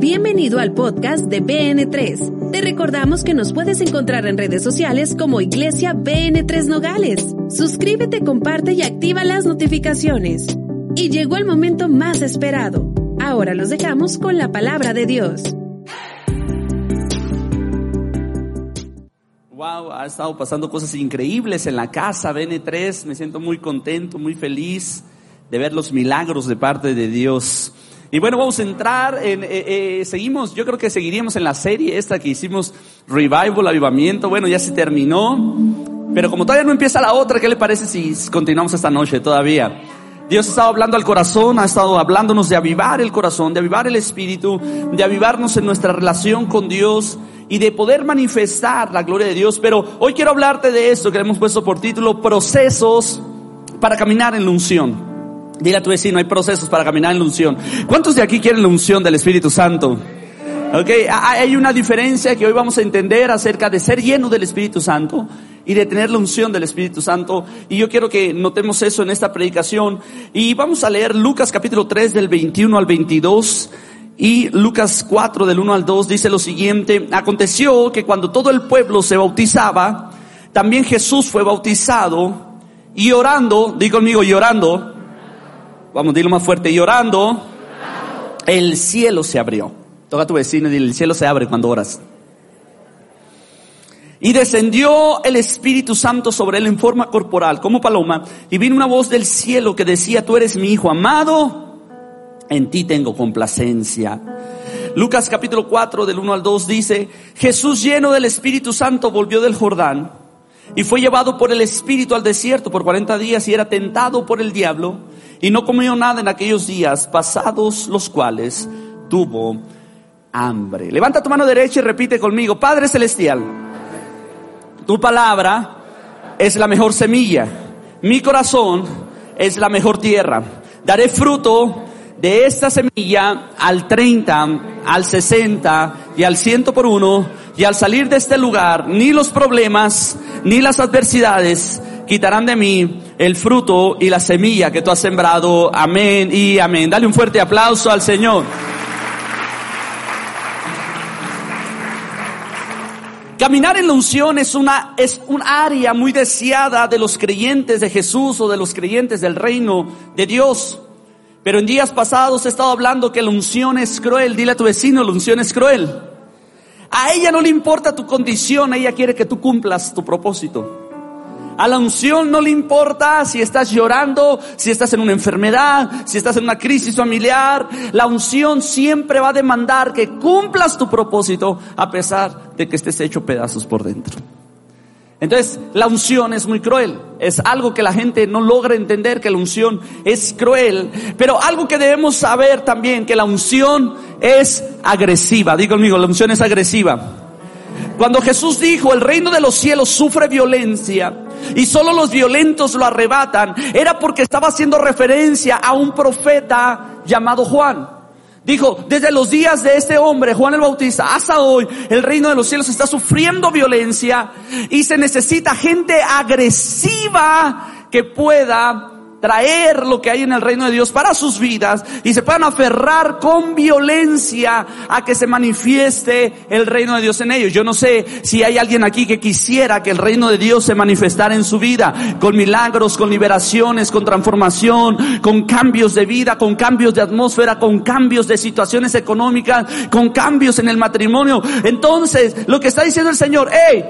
Bienvenido al podcast de BN3. Te recordamos que nos puedes encontrar en redes sociales como Iglesia BN3 Nogales. Suscríbete, comparte y activa las notificaciones. Y llegó el momento más esperado. Ahora los dejamos con la palabra de Dios. Wow, ha estado pasando cosas increíbles en la casa BN3. Me siento muy contento, muy feliz de ver los milagros de parte de Dios. Y bueno, vamos a entrar en, eh, eh, seguimos, yo creo que seguiríamos en la serie esta que hicimos, Revival, Avivamiento, bueno, ya se terminó, pero como todavía no empieza la otra, ¿qué le parece si continuamos esta noche todavía? Dios ha estado hablando al corazón, ha estado hablándonos de avivar el corazón, de avivar el espíritu, de avivarnos en nuestra relación con Dios y de poder manifestar la gloria de Dios. Pero hoy quiero hablarte de esto que le hemos puesto por título, procesos para caminar en la unción. Dile a tu vecino, hay procesos para caminar en la unción. ¿Cuántos de aquí quieren la unción del Espíritu Santo? Ok, hay una diferencia que hoy vamos a entender acerca de ser lleno del Espíritu Santo y de tener la unción del Espíritu Santo. Y yo quiero que notemos eso en esta predicación. Y vamos a leer Lucas capítulo 3 del 21 al 22. Y Lucas 4 del 1 al 2 dice lo siguiente, aconteció que cuando todo el pueblo se bautizaba, también Jesús fue bautizado y orando, di conmigo, llorando, Vamos, dilo más fuerte. Llorando, el cielo se abrió. Toca a tu vecino y dile, el cielo se abre cuando oras. Y descendió el Espíritu Santo sobre él en forma corporal, como paloma, y vino una voz del cielo que decía, tú eres mi hijo amado, en ti tengo complacencia. Lucas capítulo 4 del 1 al 2 dice, Jesús lleno del Espíritu Santo volvió del Jordán y fue llevado por el Espíritu al desierto por 40 días y era tentado por el diablo y no comió nada en aquellos días pasados los cuales tuvo hambre. Levanta tu mano derecha y repite conmigo, Padre Celestial, tu palabra es la mejor semilla, mi corazón es la mejor tierra. Daré fruto de esta semilla al 30, al 60 y al 100 por uno y al salir de este lugar ni los problemas ni las adversidades quitarán de mí el fruto y la semilla que tú has sembrado. Amén y amén. Dale un fuerte aplauso al Señor. Caminar en la unción es una, es un área muy deseada de los creyentes de Jesús o de los creyentes del reino de Dios. Pero en días pasados he estado hablando que la unción es cruel. Dile a tu vecino, la unción es cruel. A ella no le importa tu condición, ella quiere que tú cumplas tu propósito. A la unción no le importa si estás llorando, si estás en una enfermedad, si estás en una crisis familiar. La unción siempre va a demandar que cumplas tu propósito a pesar de que estés hecho pedazos por dentro. Entonces, la unción es muy cruel. Es algo que la gente no logra entender, que la unción es cruel. Pero algo que debemos saber también, que la unción es agresiva. Digo conmigo, la unción es agresiva. Cuando Jesús dijo, el reino de los cielos sufre violencia y solo los violentos lo arrebatan, era porque estaba haciendo referencia a un profeta llamado Juan. Dijo, desde los días de este hombre, Juan el Bautista, hasta hoy, el reino de los cielos está sufriendo violencia y se necesita gente agresiva que pueda traer lo que hay en el reino de Dios para sus vidas y se puedan aferrar con violencia a que se manifieste el reino de Dios en ellos. Yo no sé si hay alguien aquí que quisiera que el reino de Dios se manifestara en su vida con milagros, con liberaciones, con transformación, con cambios de vida, con cambios de atmósfera, con cambios de situaciones económicas, con cambios en el matrimonio. Entonces, lo que está diciendo el Señor, hey,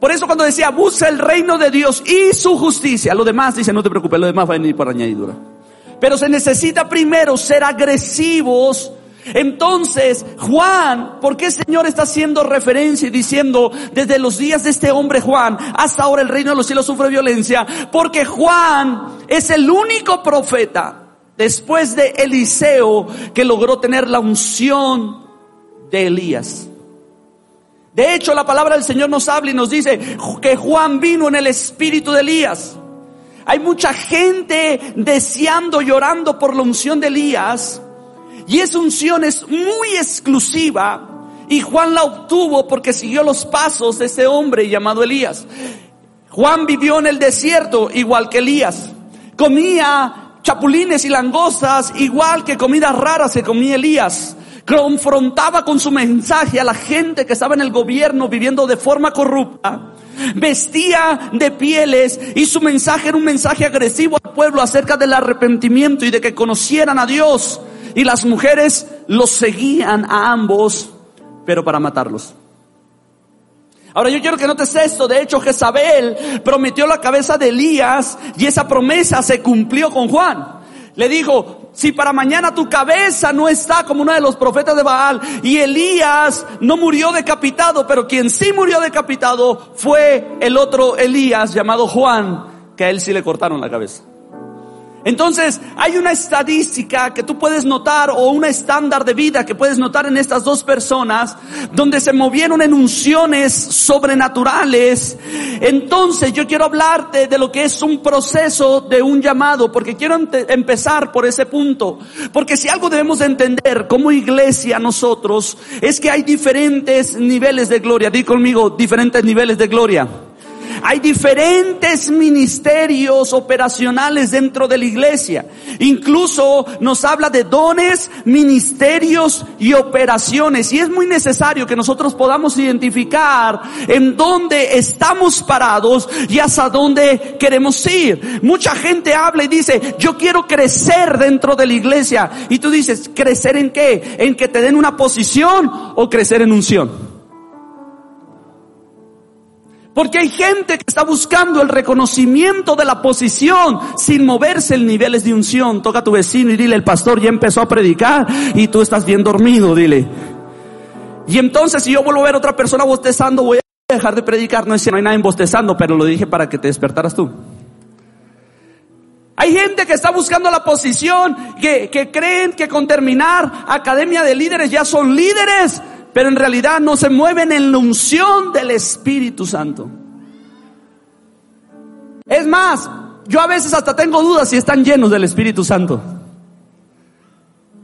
por eso cuando decía, busca el reino de Dios y su justicia, lo demás dice, no te preocupes, lo demás va a venir por añadidura. Pero se necesita primero ser agresivos. Entonces, Juan, ¿por qué el Señor está haciendo referencia y diciendo desde los días de este hombre Juan hasta ahora el reino de los cielos sufre violencia? Porque Juan es el único profeta después de Eliseo que logró tener la unción de Elías. De hecho, la palabra del Señor nos habla y nos dice que Juan vino en el espíritu de Elías. Hay mucha gente deseando, llorando por la unción de Elías. Y esa unción es muy exclusiva. Y Juan la obtuvo porque siguió los pasos de ese hombre llamado Elías. Juan vivió en el desierto igual que Elías. Comía chapulines y langostas, igual que comidas raras que comía Elías. Confrontaba con su mensaje a la gente que estaba en el gobierno viviendo de forma corrupta. Vestía de pieles y su mensaje era un mensaje agresivo al pueblo acerca del arrepentimiento y de que conocieran a Dios. Y las mujeres los seguían a ambos, pero para matarlos. Ahora yo quiero que notes esto. De hecho, Jezabel prometió la cabeza de Elías y esa promesa se cumplió con Juan. Le dijo, si para mañana tu cabeza no está como uno de los profetas de Baal y Elías no murió decapitado, pero quien sí murió decapitado fue el otro Elías llamado Juan, que a él sí le cortaron la cabeza. Entonces, hay una estadística que tú puedes notar o un estándar de vida que puedes notar en estas dos personas donde se movieron en unciones sobrenaturales. Entonces, yo quiero hablarte de lo que es un proceso de un llamado, porque quiero empezar por ese punto. Porque si algo debemos de entender como iglesia nosotros, es que hay diferentes niveles de gloria. Di conmigo, diferentes niveles de gloria. Hay diferentes ministerios operacionales dentro de la iglesia. Incluso nos habla de dones, ministerios y operaciones. Y es muy necesario que nosotros podamos identificar en dónde estamos parados y hasta dónde queremos ir. Mucha gente habla y dice, yo quiero crecer dentro de la iglesia. Y tú dices, ¿crecer en qué? ¿En que te den una posición o crecer en unción? Porque hay gente que está buscando el reconocimiento de la posición sin moverse en niveles de unción. Toca a tu vecino y dile, el pastor ya empezó a predicar y tú estás bien dormido, dile. Y entonces si yo vuelvo a ver a otra persona bostezando, voy a dejar de predicar. No es que no hay nadie bostezando, pero lo dije para que te despertaras tú. Hay gente que está buscando la posición, que, que creen que con terminar academia de líderes ya son líderes pero en realidad no se mueven en la unción del Espíritu Santo. Es más, yo a veces hasta tengo dudas si están llenos del Espíritu Santo.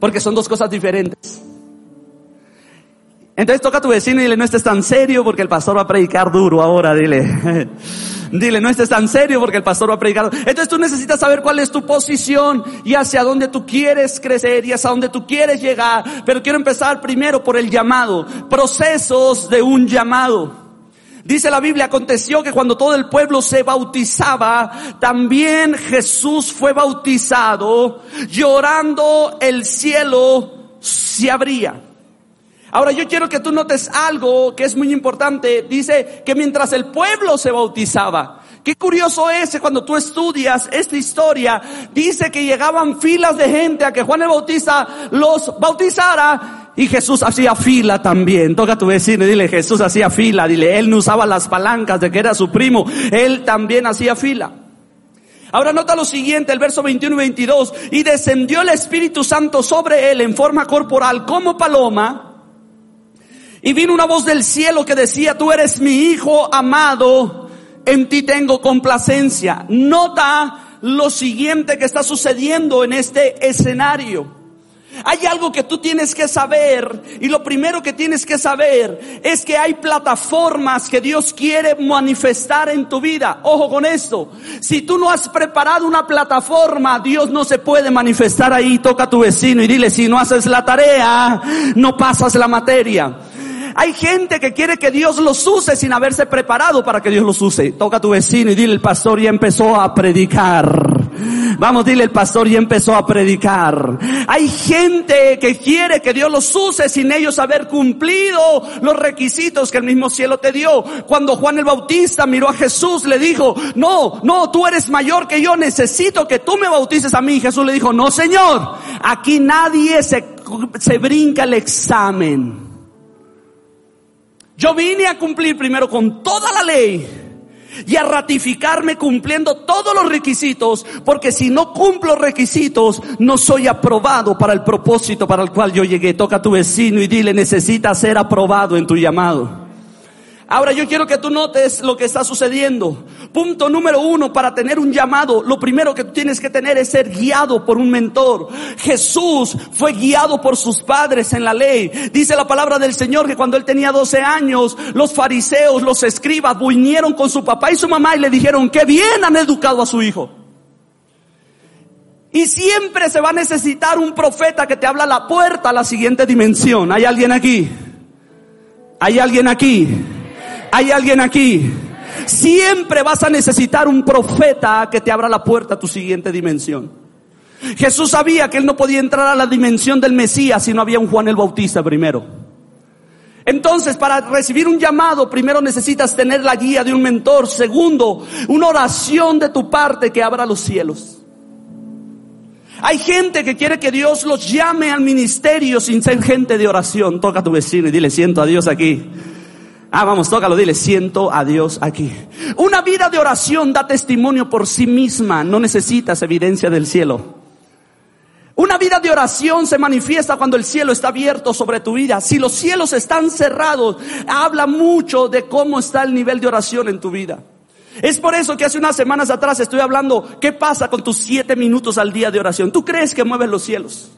Porque son dos cosas diferentes. Entonces toca a tu vecino y dile, no estés tan serio porque el pastor va a predicar duro ahora, dile. Dile, no estés tan serio porque el pastor va a predicar. Entonces tú necesitas saber cuál es tu posición y hacia dónde tú quieres crecer y hacia dónde tú quieres llegar. Pero quiero empezar primero por el llamado. Procesos de un llamado. Dice la Biblia, aconteció que cuando todo el pueblo se bautizaba, también Jesús fue bautizado, llorando el cielo se abría. Ahora yo quiero que tú notes algo que es muy importante. Dice que mientras el pueblo se bautizaba, Qué curioso es cuando tú estudias esta historia, dice que llegaban filas de gente a que Juan el Bautista los bautizara y Jesús hacía fila también. Toca a tu vecino y dile, Jesús hacía fila, dile, él no usaba las palancas de que era su primo, él también hacía fila. Ahora nota lo siguiente, el verso 21 y 22, y descendió el Espíritu Santo sobre él en forma corporal como paloma, y vino una voz del cielo que decía, tú eres mi hijo amado, en ti tengo complacencia. Nota lo siguiente que está sucediendo en este escenario. Hay algo que tú tienes que saber y lo primero que tienes que saber es que hay plataformas que Dios quiere manifestar en tu vida. Ojo con esto. Si tú no has preparado una plataforma, Dios no se puede manifestar ahí. Toca a tu vecino y dile, si no haces la tarea, no pasas la materia. Hay gente que quiere que Dios los use sin haberse preparado para que Dios los use. Toca a tu vecino y dile, el pastor ya empezó a predicar. Vamos, dile, el pastor ya empezó a predicar. Hay gente que quiere que Dios los use sin ellos haber cumplido los requisitos que el mismo cielo te dio. Cuando Juan el Bautista miró a Jesús, le dijo, no, no, tú eres mayor que yo, necesito que tú me bautices a mí. Jesús le dijo, no señor, aquí nadie se, se brinca el examen. Yo vine a cumplir primero con toda la ley y a ratificarme cumpliendo todos los requisitos, porque si no cumplo requisitos, no soy aprobado para el propósito para el cual yo llegué. Toca a tu vecino y dile, necesitas ser aprobado en tu llamado. Ahora yo quiero que tú notes lo que está sucediendo. Punto número uno, para tener un llamado, lo primero que tú tienes que tener es ser guiado por un mentor. Jesús fue guiado por sus padres en la ley. Dice la palabra del Señor que cuando él tenía 12 años, los fariseos, los escribas, vinieron con su papá y su mamá y le dijeron que bien han educado a su hijo. Y siempre se va a necesitar un profeta que te habla la puerta a la siguiente dimensión. ¿Hay alguien aquí? ¿Hay alguien aquí? ¿Hay alguien aquí? Siempre vas a necesitar un profeta que te abra la puerta a tu siguiente dimensión. Jesús sabía que él no podía entrar a la dimensión del Mesías si no había un Juan el Bautista primero. Entonces, para recibir un llamado, primero necesitas tener la guía de un mentor. Segundo, una oración de tu parte que abra los cielos. Hay gente que quiere que Dios los llame al ministerio sin ser gente de oración. Toca a tu vecino y dile, siento a Dios aquí. Ah, vamos, tócalo, dile, siento a Dios aquí. Una vida de oración da testimonio por sí misma, no necesitas evidencia del cielo. Una vida de oración se manifiesta cuando el cielo está abierto sobre tu vida. Si los cielos están cerrados, habla mucho de cómo está el nivel de oración en tu vida. Es por eso que hace unas semanas atrás estoy hablando, ¿qué pasa con tus siete minutos al día de oración? ¿Tú crees que mueves los cielos?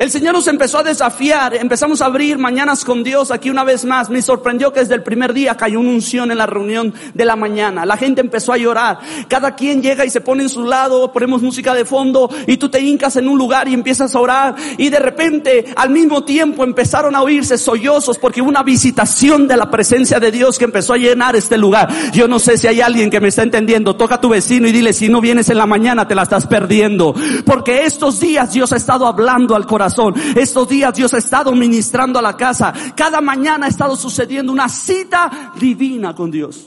El Señor nos empezó a desafiar, empezamos a abrir mañanas con Dios aquí una vez más. Me sorprendió que desde el primer día cayó una unción en la reunión de la mañana. La gente empezó a llorar. Cada quien llega y se pone en su lado, ponemos música de fondo y tú te hincas en un lugar y empiezas a orar. Y de repente, al mismo tiempo, empezaron a oírse sollozos porque hubo una visitación de la presencia de Dios que empezó a llenar este lugar. Yo no sé si hay alguien que me está entendiendo. Toca a tu vecino y dile, si no vienes en la mañana te la estás perdiendo. Porque estos días Dios ha estado hablando al corazón estos días Dios ha estado ministrando a la casa. Cada mañana ha estado sucediendo una cita divina con Dios.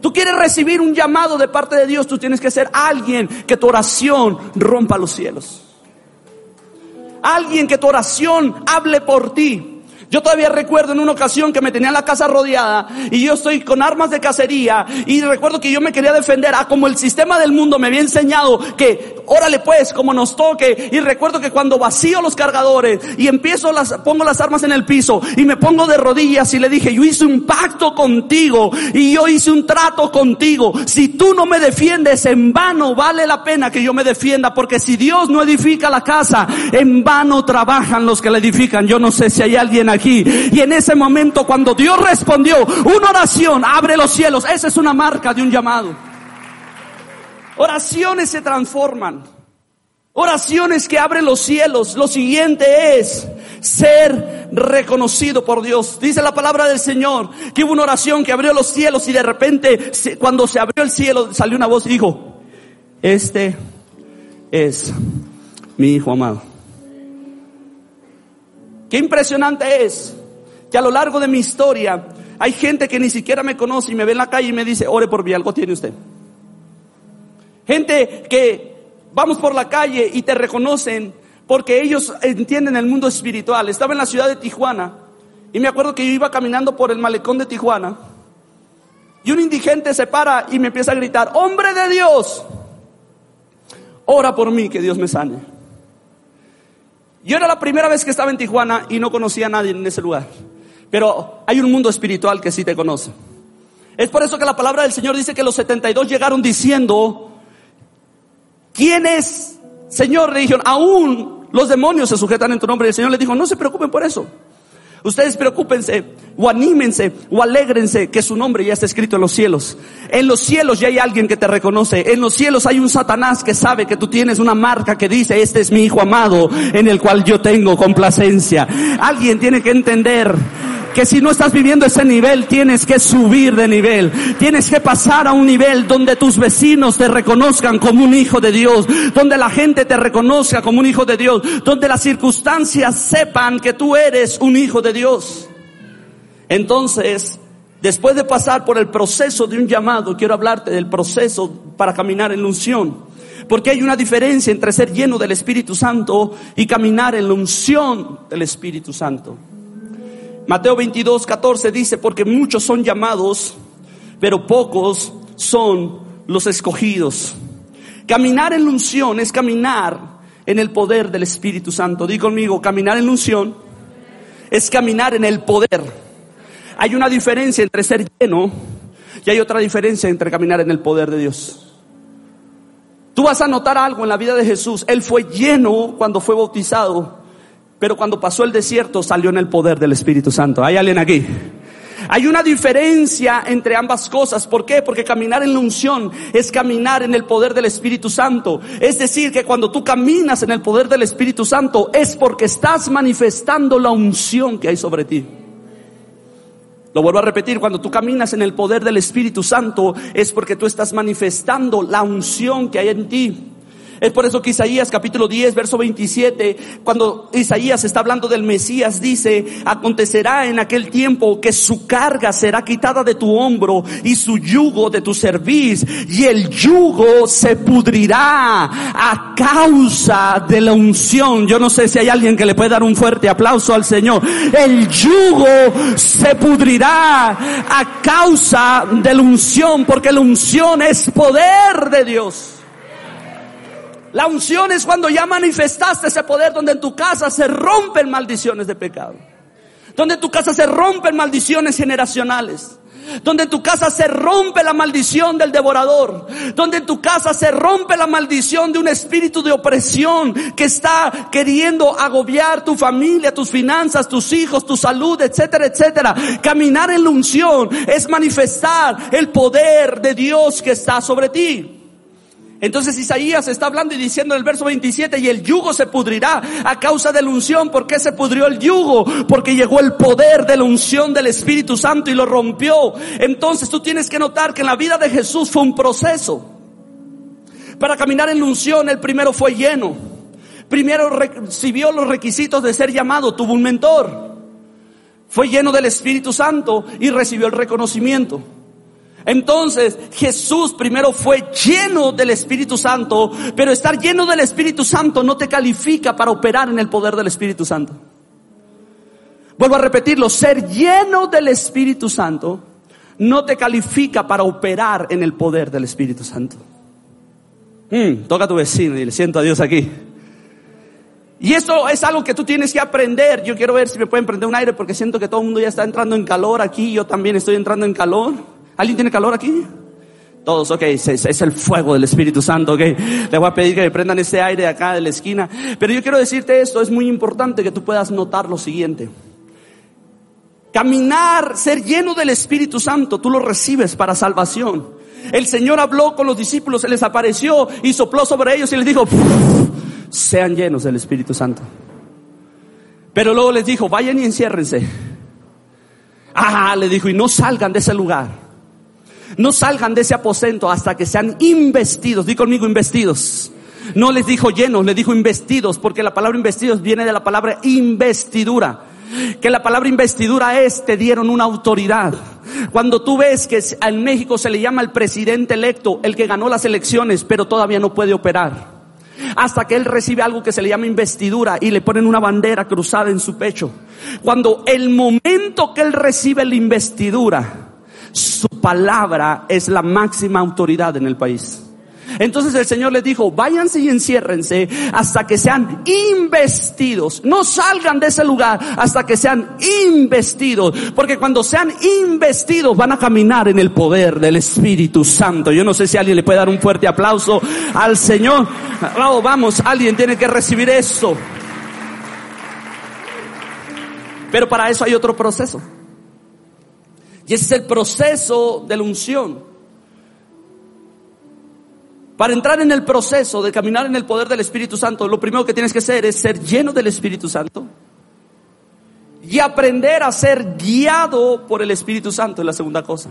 Tú quieres recibir un llamado de parte de Dios, tú tienes que ser alguien que tu oración rompa los cielos. Alguien que tu oración hable por ti. Yo todavía recuerdo en una ocasión que me tenía la casa rodeada y yo estoy con armas de cacería y recuerdo que yo me quería defender a como el sistema del mundo me había enseñado que órale pues como nos toque y recuerdo que cuando vacío los cargadores y empiezo las pongo las armas en el piso y me pongo de rodillas y le dije, "Yo hice un pacto contigo y yo hice un trato contigo. Si tú no me defiendes en vano vale la pena que yo me defienda porque si Dios no edifica la casa, en vano trabajan los que la edifican." Yo no sé si hay alguien aquí. Y en ese momento cuando Dios respondió, una oración abre los cielos. Esa es una marca de un llamado. Oraciones se transforman. Oraciones que abren los cielos. Lo siguiente es ser reconocido por Dios. Dice la palabra del Señor que hubo una oración que abrió los cielos y de repente cuando se abrió el cielo salió una voz y dijo, este es mi hijo amado. Qué impresionante es que a lo largo de mi historia hay gente que ni siquiera me conoce y me ve en la calle y me dice, ore por mí, algo tiene usted. Gente que vamos por la calle y te reconocen porque ellos entienden el mundo espiritual. Estaba en la ciudad de Tijuana y me acuerdo que yo iba caminando por el malecón de Tijuana y un indigente se para y me empieza a gritar, hombre de Dios, ora por mí que Dios me sane. Yo era la primera vez que estaba en Tijuana y no conocía a nadie en ese lugar. Pero hay un mundo espiritual que sí te conoce. Es por eso que la palabra del Señor dice que los 72 llegaron diciendo, ¿quién es? Señor, le dijeron, aún los demonios se sujetan en tu nombre. Y el Señor le dijo, no se preocupen por eso. Ustedes preocúpense o anímense o alégrense que su nombre ya está escrito en los cielos. En los cielos ya hay alguien que te reconoce. En los cielos hay un Satanás que sabe que tú tienes una marca que dice, este es mi hijo amado en el cual yo tengo complacencia. Alguien tiene que entender que si no estás viviendo ese nivel, tienes que subir de nivel. Tienes que pasar a un nivel donde tus vecinos te reconozcan como un hijo de Dios, donde la gente te reconozca como un hijo de Dios, donde las circunstancias sepan que tú eres un hijo de Dios. Entonces, después de pasar por el proceso de un llamado, quiero hablarte del proceso para caminar en la unción. Porque hay una diferencia entre ser lleno del Espíritu Santo y caminar en la unción del Espíritu Santo. Mateo 22, 14 dice, porque muchos son llamados, pero pocos son los escogidos. Caminar en unción es caminar en el poder del Espíritu Santo. Di conmigo, caminar en unción es caminar en el poder. Hay una diferencia entre ser lleno y hay otra diferencia entre caminar en el poder de Dios. Tú vas a notar algo en la vida de Jesús. Él fue lleno cuando fue bautizado, pero cuando pasó el desierto salió en el poder del Espíritu Santo. ¿Hay alguien aquí? Hay una diferencia entre ambas cosas. ¿Por qué? Porque caminar en la unción es caminar en el poder del Espíritu Santo. Es decir, que cuando tú caminas en el poder del Espíritu Santo es porque estás manifestando la unción que hay sobre ti. Lo vuelvo a repetir, cuando tú caminas en el poder del Espíritu Santo es porque tú estás manifestando la unción que hay en ti. Es por eso que Isaías capítulo 10, verso 27, cuando Isaías está hablando del Mesías, dice, acontecerá en aquel tiempo que su carga será quitada de tu hombro y su yugo de tu cerviz y el yugo se pudrirá a causa de la unción. Yo no sé si hay alguien que le puede dar un fuerte aplauso al Señor. El yugo se pudrirá a causa de la unción porque la unción es poder de Dios. La unción es cuando ya manifestaste ese poder donde en tu casa se rompen maldiciones de pecado. Donde en tu casa se rompen maldiciones generacionales. Donde en tu casa se rompe la maldición del devorador. Donde en tu casa se rompe la maldición de un espíritu de opresión que está queriendo agobiar tu familia, tus finanzas, tus hijos, tu salud, etcétera, etcétera. Caminar en la unción es manifestar el poder de Dios que está sobre ti. Entonces Isaías está hablando y diciendo en el verso 27, y el yugo se pudrirá a causa de la unción. ¿Por qué se pudrió el yugo? Porque llegó el poder de la unción del Espíritu Santo y lo rompió. Entonces tú tienes que notar que en la vida de Jesús fue un proceso. Para caminar en la unción, el primero fue lleno. Primero recibió los requisitos de ser llamado, tuvo un mentor. Fue lleno del Espíritu Santo y recibió el reconocimiento. Entonces Jesús primero fue lleno del Espíritu Santo, pero estar lleno del Espíritu Santo no te califica para operar en el poder del Espíritu Santo. Vuelvo a repetirlo, ser lleno del Espíritu Santo no te califica para operar en el poder del Espíritu Santo. Mm, toca a tu vecino y le siento a Dios aquí. Y eso es algo que tú tienes que aprender. Yo quiero ver si me pueden prender un aire porque siento que todo el mundo ya está entrando en calor aquí. Yo también estoy entrando en calor. ¿Alguien tiene calor aquí? Todos, ok, es, el fuego del Espíritu Santo, ok. Le voy a pedir que me prendan ese aire acá de la esquina. Pero yo quiero decirte esto, es muy importante que tú puedas notar lo siguiente. Caminar, ser lleno del Espíritu Santo, tú lo recibes para salvación. El Señor habló con los discípulos, se les apareció y sopló sobre ellos y les dijo, sean llenos del Espíritu Santo. Pero luego les dijo, vayan y enciérrense. Ah, le dijo, y no salgan de ese lugar no salgan de ese aposento hasta que sean investidos. Di conmigo investidos. No les dijo llenos, les dijo investidos, porque la palabra investidos viene de la palabra investidura. Que la palabra investidura es, te dieron una autoridad. Cuando tú ves que en México se le llama el presidente electo, el que ganó las elecciones, pero todavía no puede operar. Hasta que él recibe algo que se le llama investidura y le ponen una bandera cruzada en su pecho. Cuando el momento que él recibe la investidura, su palabra es la máxima autoridad en el país. Entonces el Señor les dijo, váyanse y enciérrense hasta que sean investidos. No salgan de ese lugar hasta que sean investidos. Porque cuando sean investidos van a caminar en el poder del Espíritu Santo. Yo no sé si alguien le puede dar un fuerte aplauso al Señor. Oh, vamos, alguien tiene que recibir eso. Pero para eso hay otro proceso. Y ese es el proceso de la unción. Para entrar en el proceso de caminar en el poder del Espíritu Santo, lo primero que tienes que hacer es ser lleno del Espíritu Santo y aprender a ser guiado por el Espíritu Santo, es la segunda cosa.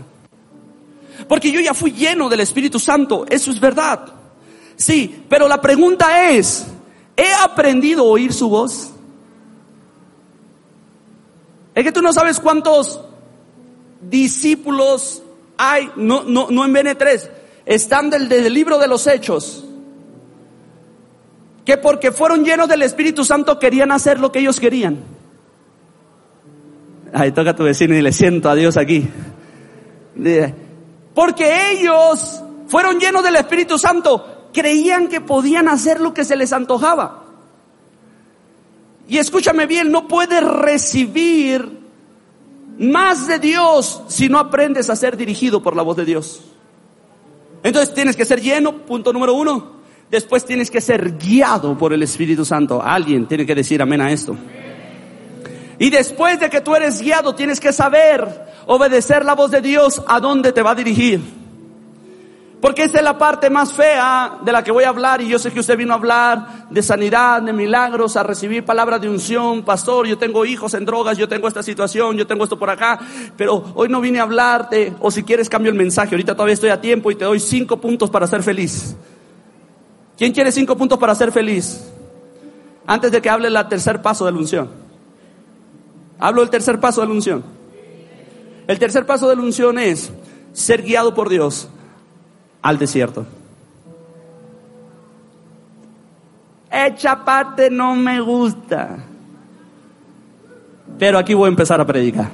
Porque yo ya fui lleno del Espíritu Santo, eso es verdad. Sí, pero la pregunta es, ¿he aprendido a oír su voz? Es que tú no sabes cuántos discípulos hay, no, no, no en BN3, están del, del libro de los hechos, que porque fueron llenos del Espíritu Santo querían hacer lo que ellos querían. Ay, toca a tu vecino y le siento a Dios aquí. Porque ellos fueron llenos del Espíritu Santo, creían que podían hacer lo que se les antojaba. Y escúchame bien, no puedes recibir más de Dios si no aprendes a ser dirigido por la voz de Dios. Entonces tienes que ser lleno, punto número uno. Después tienes que ser guiado por el Espíritu Santo. Alguien tiene que decir amén a esto. Y después de que tú eres guiado, tienes que saber obedecer la voz de Dios a dónde te va a dirigir. Porque esta es la parte más fea de la que voy a hablar y yo sé que usted vino a hablar de sanidad, de milagros, a recibir palabras de unción, pastor, yo tengo hijos en drogas, yo tengo esta situación, yo tengo esto por acá, pero hoy no vine a hablarte, o si quieres cambio el mensaje, ahorita todavía estoy a tiempo y te doy cinco puntos para ser feliz. ¿Quién quiere cinco puntos para ser feliz? Antes de que hable el tercer paso de la unción. Hablo del tercer paso de la unción. El tercer paso de la unción es ser guiado por Dios al desierto. Echa parte no me gusta. Pero aquí voy a empezar a predicar.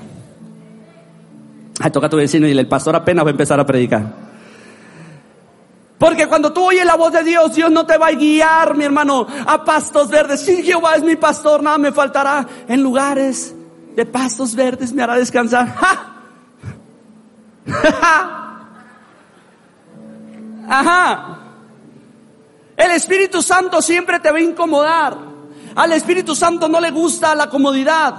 Ay, toca a tu vecino y el pastor apenas va a empezar a predicar. Porque cuando tú oyes la voz de Dios, Dios no te va a guiar, mi hermano, a pastos verdes. Si Jehová es mi pastor, nada me faltará. En lugares de pastos verdes me hará descansar. Ajá. El Espíritu Santo siempre te va a incomodar. Al Espíritu Santo no le gusta la comodidad.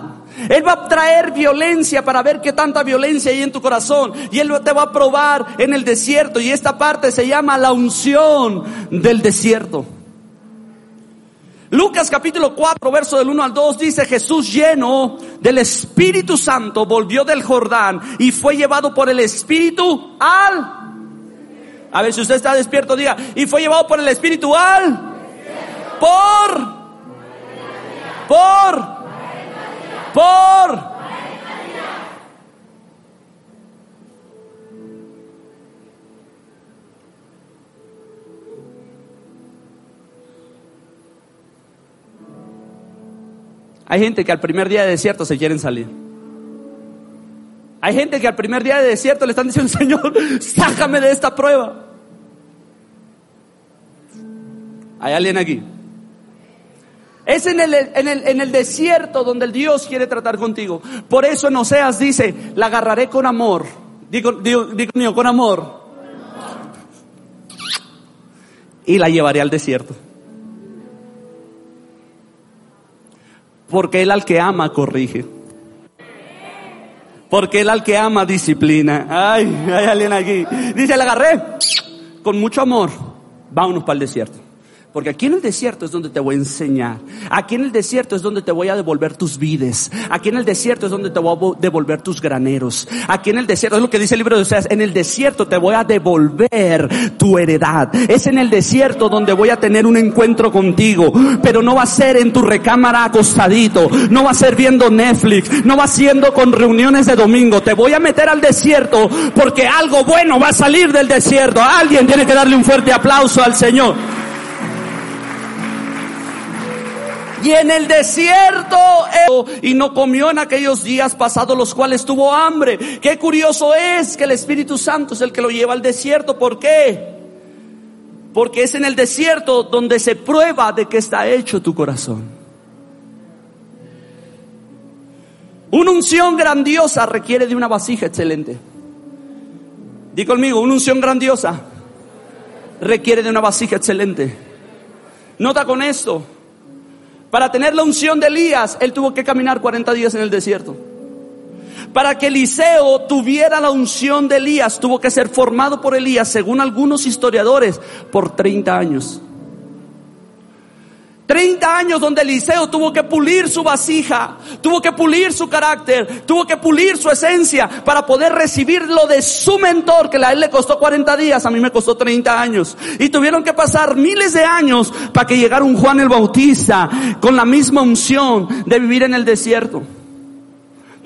Él va a traer violencia para ver qué tanta violencia hay en tu corazón. Y Él te va a probar en el desierto. Y esta parte se llama la unción del desierto. Lucas capítulo 4, verso del 1 al 2 dice, Jesús lleno del Espíritu Santo volvió del Jordán y fue llevado por el Espíritu al... A ver si usted está despierto, diga, y fue llevado por el Espíritu al... Por... Por... Por... Hay gente que al primer día de desierto se quieren salir. Hay gente que al primer día de desierto le están diciendo, Señor, sácame de esta prueba. Hay alguien aquí. Es en el, en, el, en el, desierto donde el Dios quiere tratar contigo. Por eso en Oseas dice, la agarraré con amor. Digo, digo, digo con amor. Y la llevaré al desierto. Porque Él al que ama corrige. Porque Él al que ama disciplina. Ay, hay alguien aquí. Dice, le agarré con mucho amor. Vámonos para el desierto. Porque aquí en el desierto es donde te voy a enseñar. Aquí en el desierto es donde te voy a devolver tus vides. Aquí en el desierto es donde te voy a devolver tus graneros. Aquí en el desierto es lo que dice el libro de Oseas. En el desierto te voy a devolver tu heredad. Es en el desierto donde voy a tener un encuentro contigo. Pero no va a ser en tu recámara acostadito. No va a ser viendo Netflix. No va siendo con reuniones de domingo. Te voy a meter al desierto porque algo bueno va a salir del desierto. Alguien tiene que darle un fuerte aplauso al Señor. Y en el desierto y no comió en aquellos días pasados los cuales tuvo hambre. Qué curioso es que el Espíritu Santo es el que lo lleva al desierto. ¿Por qué? Porque es en el desierto donde se prueba de que está hecho tu corazón. Una unción grandiosa requiere de una vasija excelente. Di conmigo, una unción grandiosa requiere de una vasija excelente. Nota con esto, para tener la unción de Elías, él tuvo que caminar 40 días en el desierto. Para que Eliseo tuviera la unción de Elías, tuvo que ser formado por Elías, según algunos historiadores, por 30 años. 30 años donde Eliseo tuvo que pulir su vasija, tuvo que pulir su carácter, tuvo que pulir su esencia para poder recibir lo de su mentor, que a él le costó 40 días, a mí me costó 30 años. Y tuvieron que pasar miles de años para que llegara un Juan el Bautista con la misma unción de vivir en el desierto.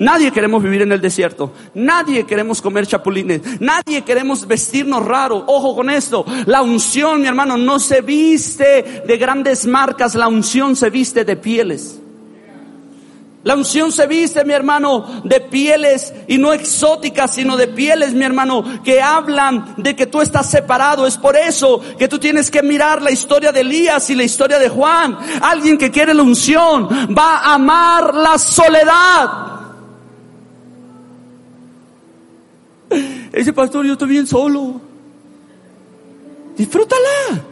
Nadie queremos vivir en el desierto. Nadie queremos comer chapulines. Nadie queremos vestirnos raro. Ojo con esto. La unción, mi hermano, no se viste de grandes marcas. La unción se viste de pieles. La unción se viste, mi hermano, de pieles y no exóticas, sino de pieles, mi hermano, que hablan de que tú estás separado. Es por eso que tú tienes que mirar la historia de Elías y la historia de Juan. Alguien que quiere la unción va a amar la soledad. Ese pastor, yo estoy bien solo. Disfrútala.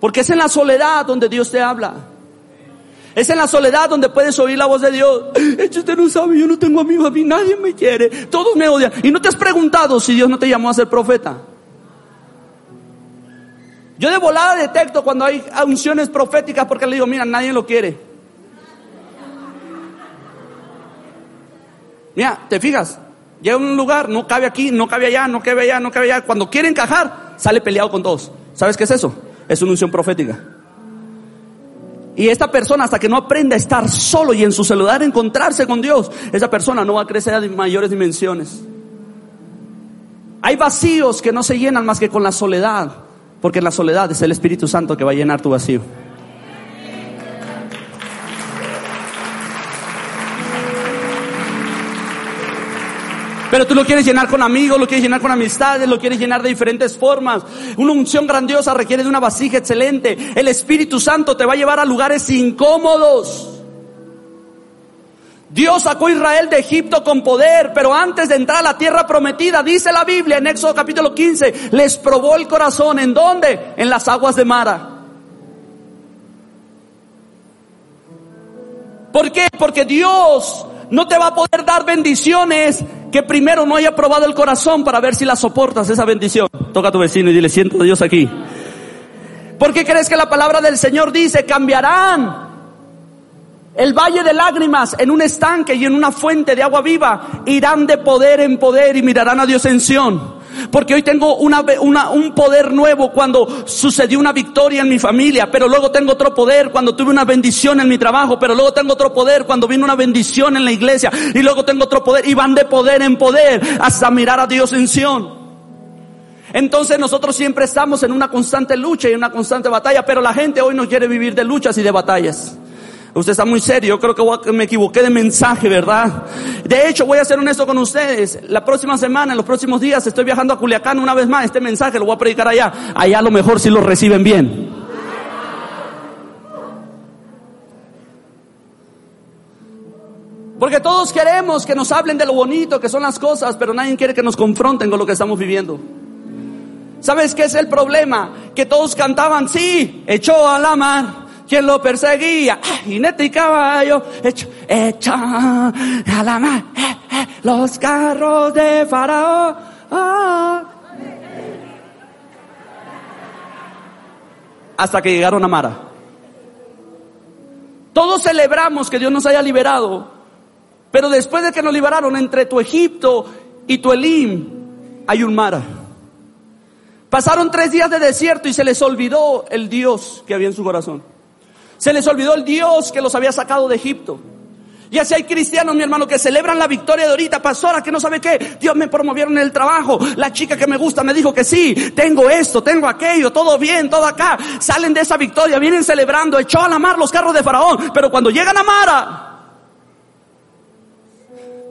Porque es en la soledad donde Dios te habla. Es en la soledad donde puedes oír la voz de Dios. Usted no sabe, yo no tengo amigos, a mí nadie me quiere, todos me odian. Y no te has preguntado si Dios no te llamó a ser profeta. Yo de volada detecto cuando hay unciones proféticas porque le digo, mira, nadie lo quiere. Mira, te fijas, llega a un lugar, no cabe aquí, no cabe allá, no cabe allá, no cabe allá. Cuando quiere encajar, sale peleado con todos. ¿Sabes qué es eso? Es una unción profética. Y esta persona, hasta que no aprenda a estar solo y en su celular encontrarse con Dios, esa persona no va a crecer a mayores dimensiones. Hay vacíos que no se llenan más que con la soledad, porque en la soledad es el Espíritu Santo que va a llenar tu vacío. Pero tú lo quieres llenar con amigos, lo quieres llenar con amistades, lo quieres llenar de diferentes formas. Una unción grandiosa requiere de una vasija excelente. El Espíritu Santo te va a llevar a lugares incómodos. Dios sacó a Israel de Egipto con poder, pero antes de entrar a la tierra prometida, dice la Biblia en Éxodo capítulo 15, les probó el corazón. ¿En dónde? En las aguas de Mara. ¿Por qué? Porque Dios no te va a poder dar bendiciones que primero no haya probado el corazón para ver si la soportas esa bendición. Toca a tu vecino y dile, siento a Dios aquí. ¿Por qué crees que la palabra del Señor dice, cambiarán el valle de lágrimas en un estanque y en una fuente de agua viva? Irán de poder en poder y mirarán a Dios en Sión. Porque hoy tengo una, un poder nuevo cuando sucedió una victoria en mi familia, pero luego tengo otro poder cuando tuve una bendición en mi trabajo, pero luego tengo otro poder cuando vino una bendición en la iglesia, y luego tengo otro poder, y van de poder en poder hasta mirar a Dios en Sion. Entonces nosotros siempre estamos en una constante lucha y en una constante batalla, pero la gente hoy no quiere vivir de luchas y de batallas. Usted está muy serio, yo creo que me equivoqué de mensaje, ¿verdad? De hecho, voy a ser honesto con ustedes. La próxima semana, en los próximos días, estoy viajando a Culiacán una vez más. Este mensaje lo voy a predicar allá. Allá a lo mejor si lo reciben bien. Porque todos queremos que nos hablen de lo bonito que son las cosas, pero nadie quiere que nos confronten con lo que estamos viviendo. ¿Sabes qué es el problema? Que todos cantaban, sí, echó a la mar quien lo perseguía, jinete y caballo, hecho, hecho a la mar, eh, eh, los carros de Faraón. Hasta que llegaron a Mara. Todos celebramos que Dios nos haya liberado, pero después de que nos liberaron entre tu Egipto y tu Elim, hay un Mara. Pasaron tres días de desierto y se les olvidó el Dios que había en su corazón. Se les olvidó el Dios que los había sacado de Egipto. Y así hay cristianos, mi hermano, que celebran la victoria de ahorita, pastora, que no sabe qué. Dios me promovieron en el trabajo. La chica que me gusta me dijo que sí. Tengo esto, tengo aquello, todo bien, todo acá. Salen de esa victoria, vienen celebrando, echó a la mar los carros de Faraón. Pero cuando llegan a Mara,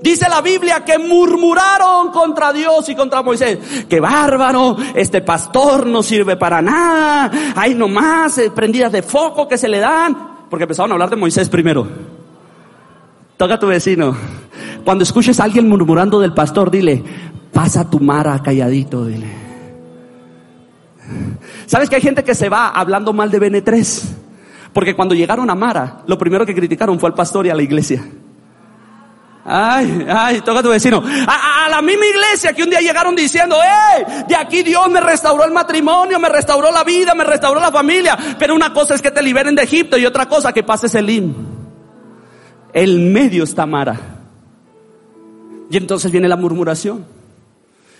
Dice la Biblia que murmuraron contra Dios y contra Moisés. Qué bárbaro, este pastor no sirve para nada. Hay nomás eh, prendidas de foco que se le dan. Porque empezaron a hablar de Moisés primero. Toca a tu vecino. Cuando escuches a alguien murmurando del pastor, dile, pasa tu mara calladito, dile. ¿Sabes que hay gente que se va hablando mal de BN3? Porque cuando llegaron a Mara, lo primero que criticaron fue al pastor y a la iglesia. Ay, ay, toca a tu vecino. A, la misma iglesia que un día llegaron diciendo, ¡eh! De aquí Dios me restauró el matrimonio, me restauró la vida, me restauró la familia. Pero una cosa es que te liberen de Egipto y otra cosa que pases el lim. El medio está Mara. Y entonces viene la murmuración.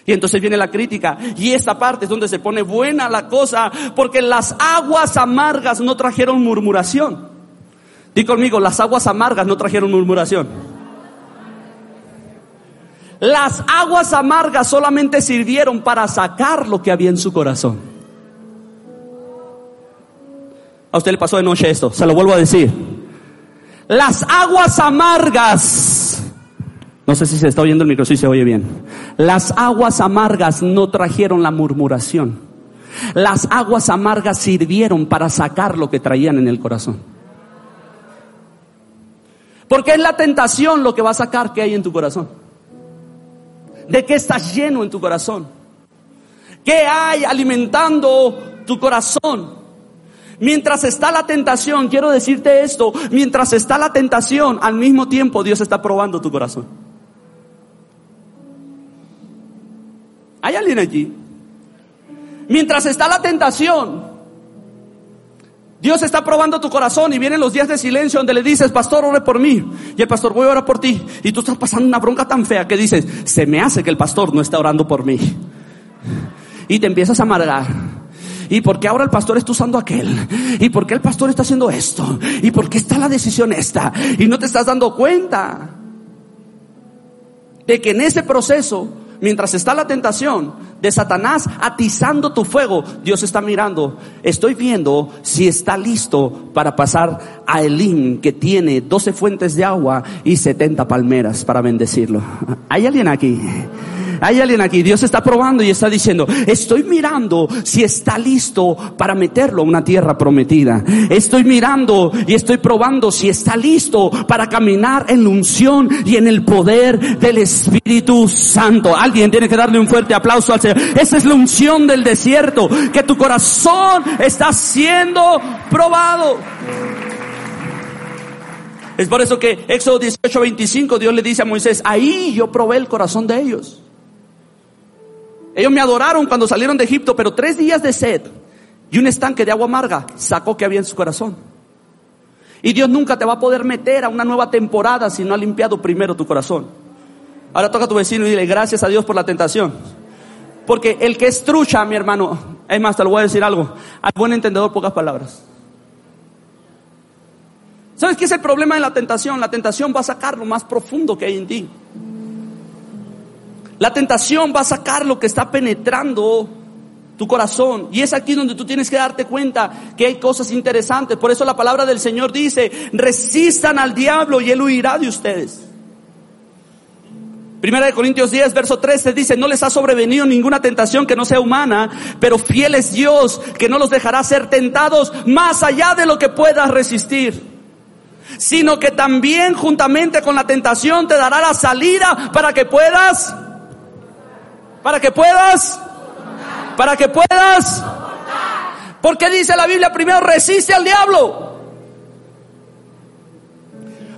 Y entonces viene la crítica. Y esta parte es donde se pone buena la cosa. Porque las aguas amargas no trajeron murmuración. Di conmigo, las aguas amargas no trajeron murmuración. Las aguas amargas solamente sirvieron para sacar lo que había en su corazón. A usted le pasó de noche esto, se lo vuelvo a decir. Las aguas amargas, no sé si se está oyendo el micro, si se oye bien. Las aguas amargas no trajeron la murmuración. Las aguas amargas sirvieron para sacar lo que traían en el corazón. Porque es la tentación lo que va a sacar que hay en tu corazón. ¿De qué estás lleno en tu corazón? ¿Qué hay alimentando tu corazón? Mientras está la tentación, quiero decirte esto, mientras está la tentación, al mismo tiempo Dios está probando tu corazón. ¿Hay alguien allí? Mientras está la tentación, Dios está probando tu corazón y vienen los días de silencio donde le dices, pastor, ore por mí. Y el pastor, voy a orar por ti. Y tú estás pasando una bronca tan fea que dices, se me hace que el pastor no está orando por mí. Y te empiezas a amargar. ¿Y por qué ahora el pastor está usando aquel? ¿Y por qué el pastor está haciendo esto? ¿Y por qué está la decisión esta? Y no te estás dando cuenta de que en ese proceso, mientras está la tentación de Satanás atizando tu fuego, Dios está mirando. Estoy viendo si está listo para pasar a Elín, que tiene 12 fuentes de agua y 70 palmeras para bendecirlo. ¿Hay alguien aquí? Hay alguien aquí, Dios está probando y está diciendo, estoy mirando si está listo para meterlo a una tierra prometida. Estoy mirando y estoy probando si está listo para caminar en la unción y en el poder del Espíritu Santo. Alguien tiene que darle un fuerte aplauso al Señor. Esa es la unción del desierto, que tu corazón está siendo probado. Es por eso que Éxodo 18, 25 Dios le dice a Moisés, ahí yo probé el corazón de ellos. Ellos me adoraron cuando salieron de Egipto, pero tres días de sed y un estanque de agua amarga sacó que había en su corazón. Y Dios nunca te va a poder meter a una nueva temporada si no ha limpiado primero tu corazón. Ahora toca a tu vecino y dile gracias a Dios por la tentación. Porque el que es trucha, mi hermano, es más, te lo voy a decir algo, al buen entendedor pocas palabras. ¿Sabes qué es el problema de la tentación? La tentación va a sacar lo más profundo que hay en ti. La tentación va a sacar lo que está penetrando tu corazón. Y es aquí donde tú tienes que darte cuenta que hay cosas interesantes. Por eso la palabra del Señor dice, resistan al diablo y él huirá de ustedes. Primera de Corintios 10, verso 13 dice, no les ha sobrevenido ninguna tentación que no sea humana, pero fiel es Dios que no los dejará ser tentados más allá de lo que puedas resistir sino que también juntamente con la tentación te dará la salida para que puedas para que puedas. Para que puedas. Porque dice la Biblia primero resiste al diablo.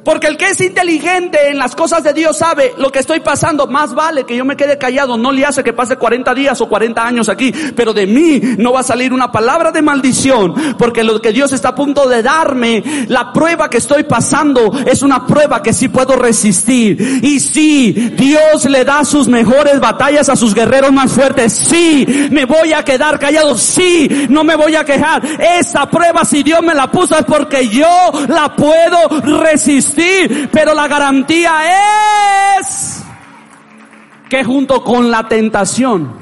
Porque el que es inteligente en las cosas de Dios sabe lo que estoy pasando. Más vale que yo me quede callado. No le hace que pase 40 días o 40 años aquí. Pero de mí no va a salir una palabra de maldición. Porque lo que Dios está a punto de darme, la prueba que estoy pasando es una prueba que sí puedo resistir. Y sí, Dios le da sus mejores batallas a sus guerreros más fuertes. Sí, me voy a quedar callado. Sí, no me voy a quejar. Esta prueba si Dios me la puso es porque yo la puedo resistir pero la garantía es que junto con la tentación,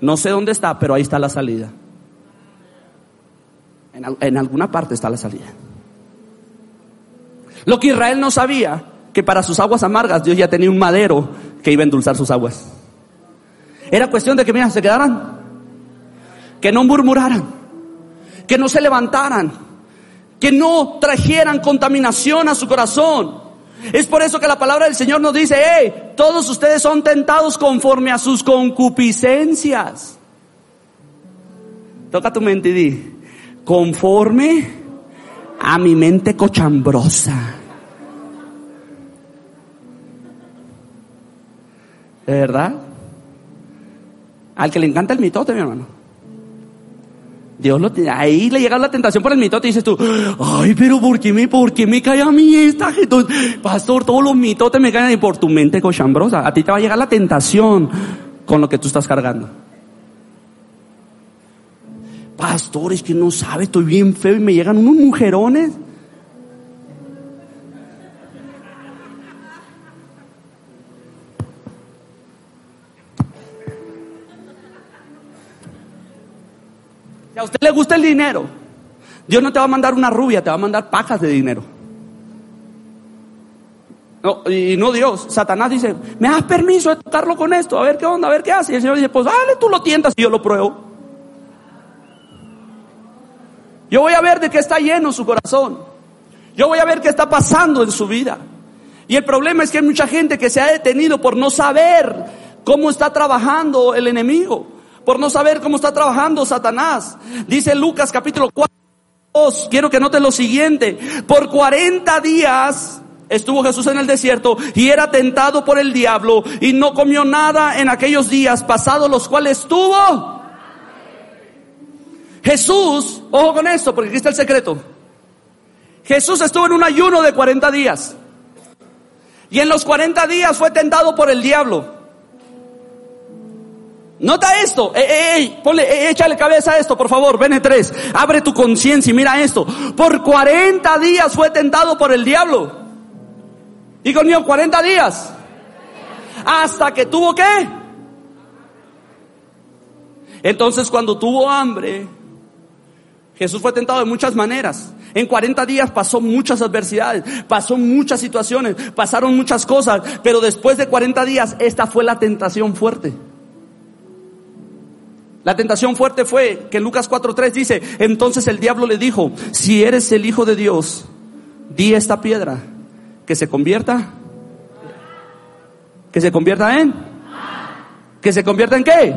no sé dónde está, pero ahí está la salida. En, en alguna parte está la salida. Lo que Israel no sabía, que para sus aguas amargas Dios ya tenía un madero que iba a endulzar sus aguas. Era cuestión de que, mira, se quedaran, que no murmuraran, que no se levantaran, que no trajeran contaminación a su corazón. Es por eso que la palabra del Señor nos dice, hey, todos ustedes son tentados conforme a sus concupiscencias. Toca tu mente y di, conforme a mi mente cochambrosa. ¿De verdad? Al que le encanta el mitote, mi hermano. Dios lo tiene. Ahí le llega la tentación por el mitote y dices tú, ay, pero ¿por qué me, por qué me cae a mí esta gente? Pastor, todos los mitotes me caen por tu mente cochambrosa. A ti te va a llegar la tentación con lo que tú estás cargando. Pastor, es que no sabe, estoy bien feo y me llegan unos mujerones. A usted le gusta el dinero, Dios no te va a mandar una rubia, te va a mandar pajas de dinero. No, y no Dios, Satanás dice, ¿me das permiso de tocarlo con esto? A ver qué onda, a ver qué hace. Y el Señor dice, pues dale, tú lo tientas y yo lo pruebo. Yo voy a ver de qué está lleno su corazón. Yo voy a ver qué está pasando en su vida. Y el problema es que hay mucha gente que se ha detenido por no saber cómo está trabajando el enemigo por no saber cómo está trabajando Satanás. Dice Lucas capítulo 4, quiero que noten lo siguiente, por 40 días estuvo Jesús en el desierto y era tentado por el diablo y no comió nada en aquellos días pasados los cuales tuvo. Jesús, ojo con esto, porque aquí está el secreto. Jesús estuvo en un ayuno de 40 días. Y en los 40 días fue tentado por el diablo. Nota esto, ey, ey, ponle, échale cabeza a esto, por favor, ven 3 abre tu conciencia y mira esto. Por 40 días fue tentado por el diablo. Y conmigo, 40 días. Hasta que tuvo qué? Entonces cuando tuvo hambre, Jesús fue tentado de muchas maneras. En 40 días pasó muchas adversidades, pasó muchas situaciones, pasaron muchas cosas, pero después de 40 días esta fue la tentación fuerte. La tentación fuerte fue que en Lucas 4:3 dice, entonces el diablo le dijo, si eres el Hijo de Dios, di esta piedra que se convierta, que se convierta en, que se convierta en qué.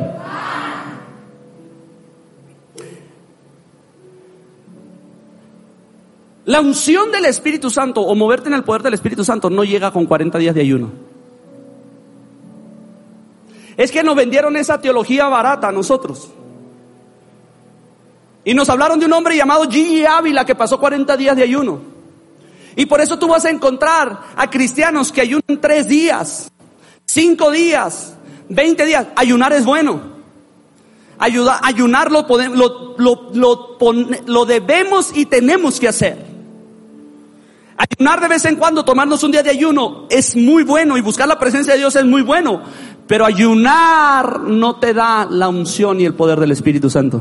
La unción del Espíritu Santo o moverte en el poder del Espíritu Santo no llega con 40 días de ayuno. Es que nos vendieron esa teología barata a nosotros. Y nos hablaron de un hombre llamado Gigi Ávila que pasó 40 días de ayuno. Y por eso tú vas a encontrar a cristianos que ayunan tres días, cinco días, 20 días. Ayunar es bueno. Ayuda, ayunar lo, lo, lo, lo debemos y tenemos que hacer. Ayunar de vez en cuando, tomarnos un día de ayuno es muy bueno y buscar la presencia de Dios es muy bueno. Pero ayunar no te da la unción y el poder del Espíritu Santo.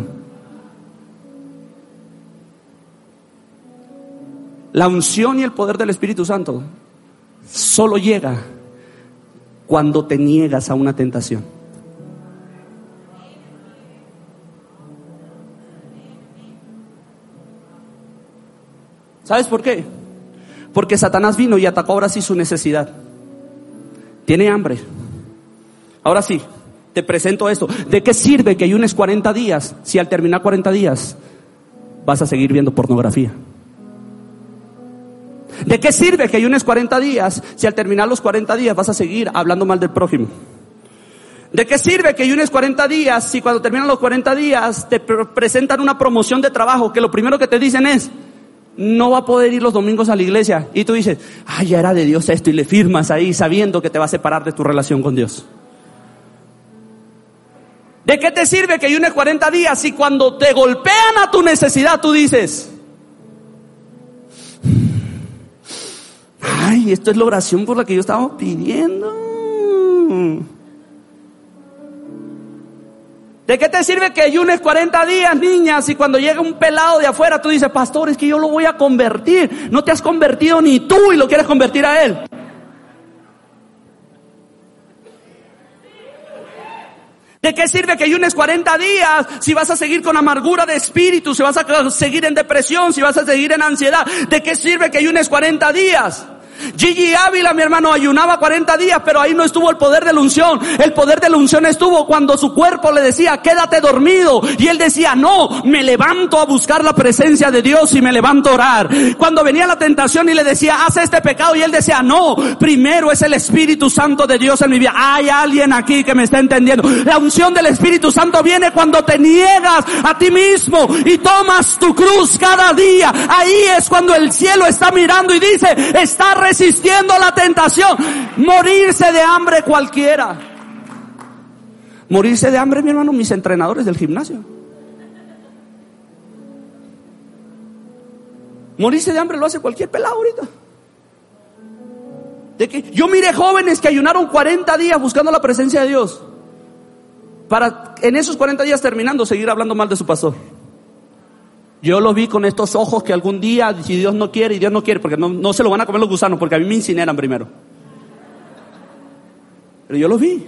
La unción y el poder del Espíritu Santo solo llega cuando te niegas a una tentación. ¿Sabes por qué? Porque Satanás vino y atacó ahora sí su necesidad. Tiene hambre. Ahora sí, te presento esto. ¿De qué sirve que ayunes 40 días si al terminar 40 días vas a seguir viendo pornografía? ¿De qué sirve que ayunes 40 días si al terminar los 40 días vas a seguir hablando mal del prójimo? ¿De qué sirve que ayunes 40 días si cuando terminan los 40 días te presentan una promoción de trabajo que lo primero que te dicen es, no va a poder ir los domingos a la iglesia. Y tú dices, ay, ya era de Dios esto y le firmas ahí sabiendo que te va a separar de tu relación con Dios. ¿De qué te sirve que ayunes 40 días si cuando te golpean a tu necesidad tú dices, ay, esto es la oración por la que yo estaba pidiendo? ¿De qué te sirve que ayunes 40 días, niñas, y cuando llega un pelado de afuera tú dices, pastor, es que yo lo voy a convertir? No te has convertido ni tú y lo quieres convertir a él. ¿De qué sirve que ayunes 40 días si vas a seguir con amargura de espíritu, si vas a seguir en depresión, si vas a seguir en ansiedad? ¿De qué sirve que ayunes 40 días? Gigi Ávila, mi hermano, ayunaba 40 días, pero ahí no estuvo el poder de la unción. El poder de la unción estuvo cuando su cuerpo le decía, quédate dormido. Y él decía, no, me levanto a buscar la presencia de Dios y me levanto a orar. Cuando venía la tentación y le decía, haz este pecado, y él decía, no, primero es el Espíritu Santo de Dios en mi vida. Hay alguien aquí que me está entendiendo. La unción del Espíritu Santo viene cuando te niegas a ti mismo y tomas tu cruz cada día. Ahí es cuando el cielo está mirando y dice, está resistiendo la tentación. Morirse de hambre cualquiera. Morirse de hambre, mi hermano, mis entrenadores del gimnasio. Morirse de hambre lo hace cualquier pelado ahorita. De que yo miré jóvenes que ayunaron 40 días buscando la presencia de Dios. Para en esos 40 días terminando seguir hablando mal de su pastor. Yo lo vi con estos ojos que algún día, si Dios no quiere y Dios no quiere, porque no, no se lo van a comer los gusanos, porque a mí me incineran primero. Pero yo lo vi.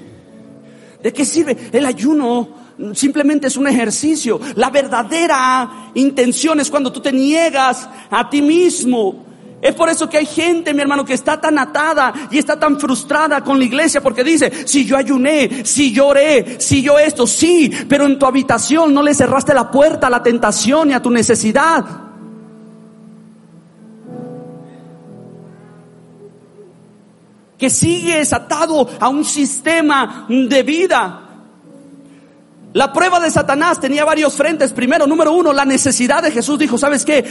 ¿De qué sirve? El ayuno simplemente es un ejercicio. La verdadera intención es cuando tú te niegas a ti mismo Es por eso que hay gente, mi hermano, que está tan atada y está tan frustrada con la iglesia porque dice, si yo ayuné, si lloré, si yo esto, sí, pero en tu habitación no le cerraste la puerta a la tentación y a tu necesidad. Que sigues atado a un sistema de vida la prueba de Satanás tenía varios frentes. Primero, número uno, la necesidad de Jesús. Dijo, ¿sabes qué?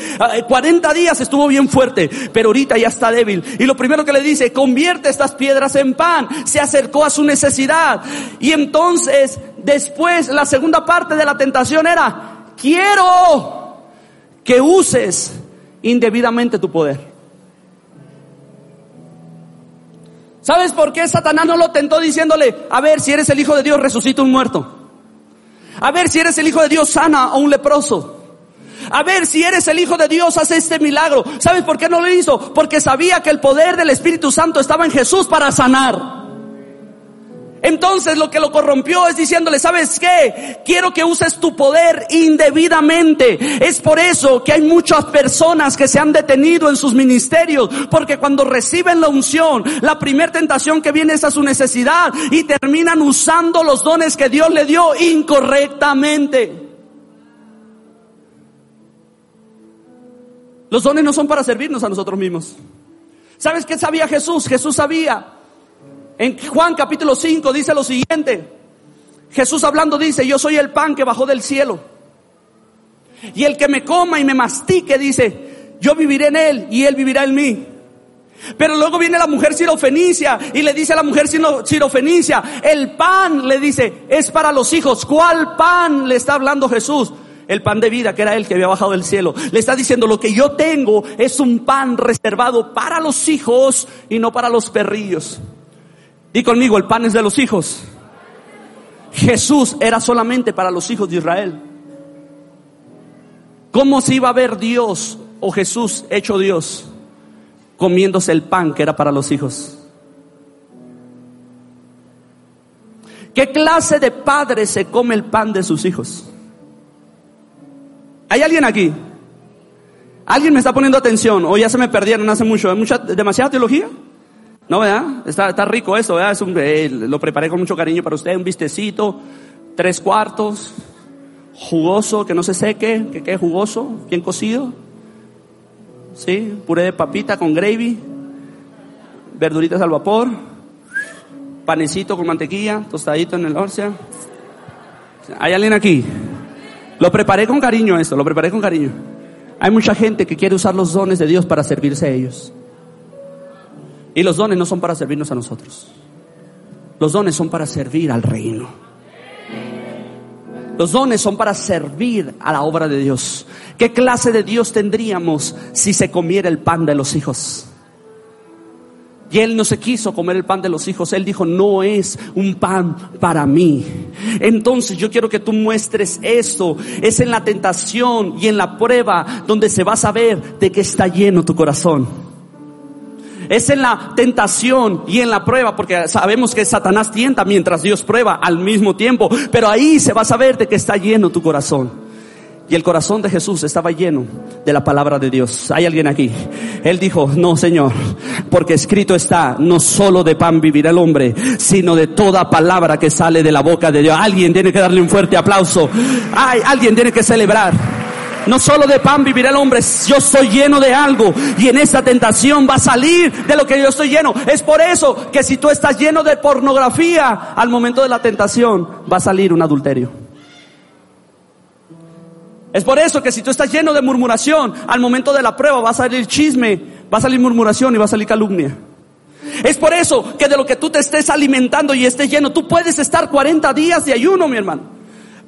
40 ah, días estuvo bien fuerte, pero ahorita ya está débil. Y lo primero que le dice, convierte estas piedras en pan. Se acercó a su necesidad. Y entonces, después, la segunda parte de la tentación era, quiero que uses indebidamente tu poder. ¿Sabes por qué Satanás no lo tentó diciéndole, a ver, si eres el Hijo de Dios, resucita un muerto? A ver si eres el Hijo de Dios, sana a un leproso. A ver si eres el Hijo de Dios, hace este milagro. ¿Sabes por qué no lo hizo? Porque sabía que el poder del Espíritu Santo estaba en Jesús para sanar. Entonces lo que lo corrompió es diciéndole, ¿sabes qué? Quiero que uses tu poder indebidamente. Es por eso que hay muchas personas que se han detenido en sus ministerios, porque cuando reciben la unción, la primera tentación que viene es a su necesidad y terminan usando los dones que Dios le dio incorrectamente. Los dones no son para servirnos a nosotros mismos. ¿Sabes qué sabía Jesús? Jesús sabía en Juan capítulo 5 dice lo siguiente. Jesús hablando dice, yo soy el pan que bajó del cielo. Y el que me coma y me mastique dice, yo viviré en él y él vivirá en mí. Pero luego viene la mujer sirofenicia y le dice a la mujer sirofenicia, el pan le dice, es para los hijos. ¿Cuál pan le está hablando Jesús? El pan de vida, que era él que había bajado del cielo. Le está diciendo, lo que yo tengo es un pan reservado para los hijos y no para los perrillos. Y conmigo, el pan es de los hijos. Jesús era solamente para los hijos de Israel. ¿Cómo se iba a ver Dios o Jesús hecho Dios comiéndose el pan que era para los hijos? ¿Qué clase de padre se come el pan de sus hijos? ¿Hay alguien aquí? ¿Alguien me está poniendo atención? O ya se me perdieron hace mucho. ¿Hay mucha, demasiada teología? No, ¿verdad? Está, está rico eso, ¿verdad? Es un, eh, lo preparé con mucho cariño para usted, un vistecito, tres cuartos, jugoso, que no se seque, que quede jugoso, bien cocido. ¿Sí? Puré de papita con gravy, verduritas al vapor, panecito con mantequilla, tostadito en el orcia. ¿Hay alguien aquí? Lo preparé con cariño esto, lo preparé con cariño. Hay mucha gente que quiere usar los dones de Dios para servirse a ellos. Y los dones no son para servirnos a nosotros. Los dones son para servir al reino. Los dones son para servir a la obra de Dios. ¿Qué clase de Dios tendríamos si se comiera el pan de los hijos? Y él no se quiso comer el pan de los hijos. Él dijo, no es un pan para mí. Entonces yo quiero que tú muestres esto. Es en la tentación y en la prueba donde se va a saber de que está lleno tu corazón. Es en la tentación y en la prueba, porque sabemos que Satanás tienta mientras Dios prueba al mismo tiempo, pero ahí se va a saber de que está lleno tu corazón. Y el corazón de Jesús estaba lleno de la palabra de Dios. ¿Hay alguien aquí? Él dijo, no Señor, porque escrito está, no solo de pan vivirá el hombre, sino de toda palabra que sale de la boca de Dios. Alguien tiene que darle un fuerte aplauso. Ay, alguien tiene que celebrar. No solo de pan vivirá el hombre, yo soy lleno de algo y en esta tentación va a salir de lo que yo estoy lleno. Es por eso que si tú estás lleno de pornografía, al momento de la tentación va a salir un adulterio. Es por eso que si tú estás lleno de murmuración, al momento de la prueba va a salir chisme, va a salir murmuración y va a salir calumnia. Es por eso que de lo que tú te estés alimentando y estés lleno, tú puedes estar 40 días de ayuno, mi hermano.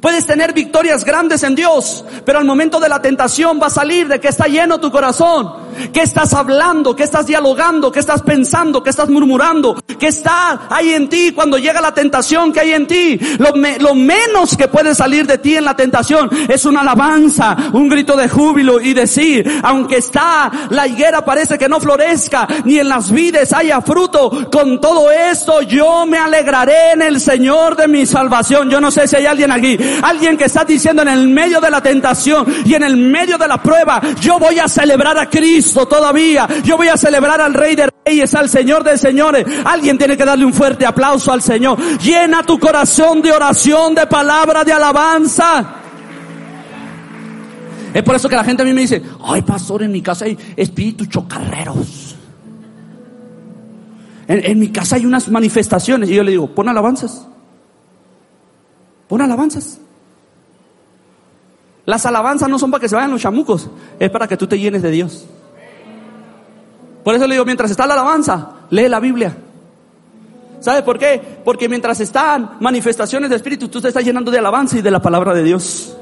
Puedes tener victorias grandes en Dios, pero al momento de la tentación va a salir de que está lleno tu corazón. ¿Qué estás hablando? ¿Qué estás dialogando? ¿Qué estás pensando? ¿Qué estás murmurando? ¿Qué está ahí en ti cuando llega la tentación que hay en ti? Lo, lo menos que puede salir de ti en la tentación es una alabanza, un grito de júbilo y decir, aunque está la higuera parece que no florezca, ni en las vides haya fruto, con todo esto yo me alegraré en el Señor de mi salvación. Yo no sé si hay alguien aquí, alguien que está diciendo en el medio de la tentación y en el medio de la prueba, yo voy a celebrar a Cristo Todavía. Yo voy a celebrar al Rey de Reyes, al Señor de Señores. Alguien tiene que darle un fuerte aplauso al Señor. Llena tu corazón de oración, de palabra, de alabanza. Es por eso que la gente a mí me dice, ay pastor, en mi casa hay espíritus chocarreros. En, en, mi casa hay unas manifestaciones. Y yo le digo, pon alabanzas. Pon alabanzas. Las alabanzas no son para que se vayan los chamucos, es para que tú te llenes de Dios. Por eso le digo, mientras está la alabanza, lee la Biblia. ¿Sabe por qué? Porque mientras están manifestaciones de espíritu, tú te estás llenando de alabanza y de la palabra de Dios.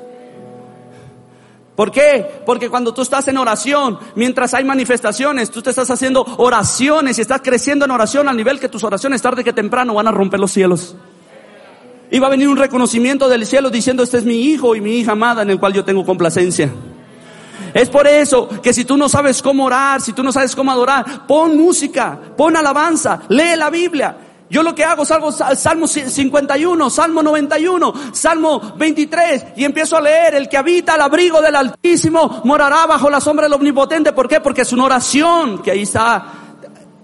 ¿Por qué? Porque cuando tú estás en oración, mientras hay manifestaciones, tú te estás haciendo oraciones y estás creciendo en oración al nivel que tus oraciones tarde que temprano van a romper los cielos. Y va a venir un reconocimiento del cielo diciendo, este es mi hijo y mi hija amada en el cual yo tengo complacencia. Es por eso que si tú no sabes cómo orar, si tú no sabes cómo adorar, pon música, pon alabanza, lee la Biblia. Yo lo que hago, salgo Salmo 51, Salmo 91, Salmo 23 y empiezo a leer, el que habita al abrigo del Altísimo morará bajo la sombra del Omnipotente. ¿Por qué? Porque es una oración que ahí está